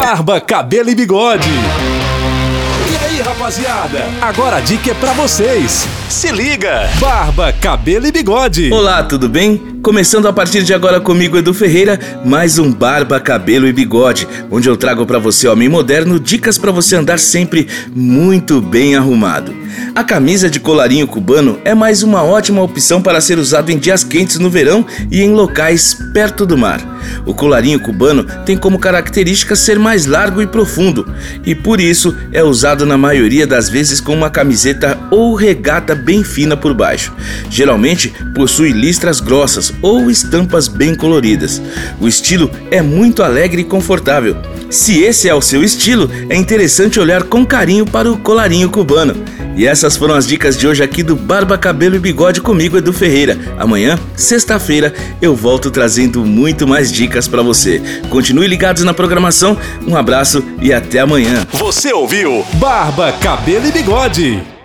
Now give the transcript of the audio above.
Barba, cabelo e bigode. E aí, rapaziada? Agora a dica é pra vocês. Se liga! Barba, cabelo e bigode. Olá, tudo bem? Começando a partir de agora comigo, Edu Ferreira, mais um Barba, Cabelo e Bigode, onde eu trago para você, homem moderno, dicas para você andar sempre muito bem arrumado. A camisa de colarinho cubano é mais uma ótima opção para ser usado em dias quentes no verão e em locais perto do mar. O colarinho cubano tem como característica ser mais largo e profundo, e por isso é usado na maioria das vezes com uma camiseta ou regata bem fina por baixo. Geralmente possui listras grossas ou estampas bem coloridas. O estilo é muito alegre e confortável. Se esse é o seu estilo, é interessante olhar com carinho para o colarinho cubano. E essas foram as dicas de hoje aqui do Barba, Cabelo e Bigode comigo, Edu Ferreira. Amanhã, sexta-feira, eu volto trazendo muito mais dicas para você. Continue ligados na programação. Um abraço e até amanhã. Você ouviu Barba, Cabelo e Bigode.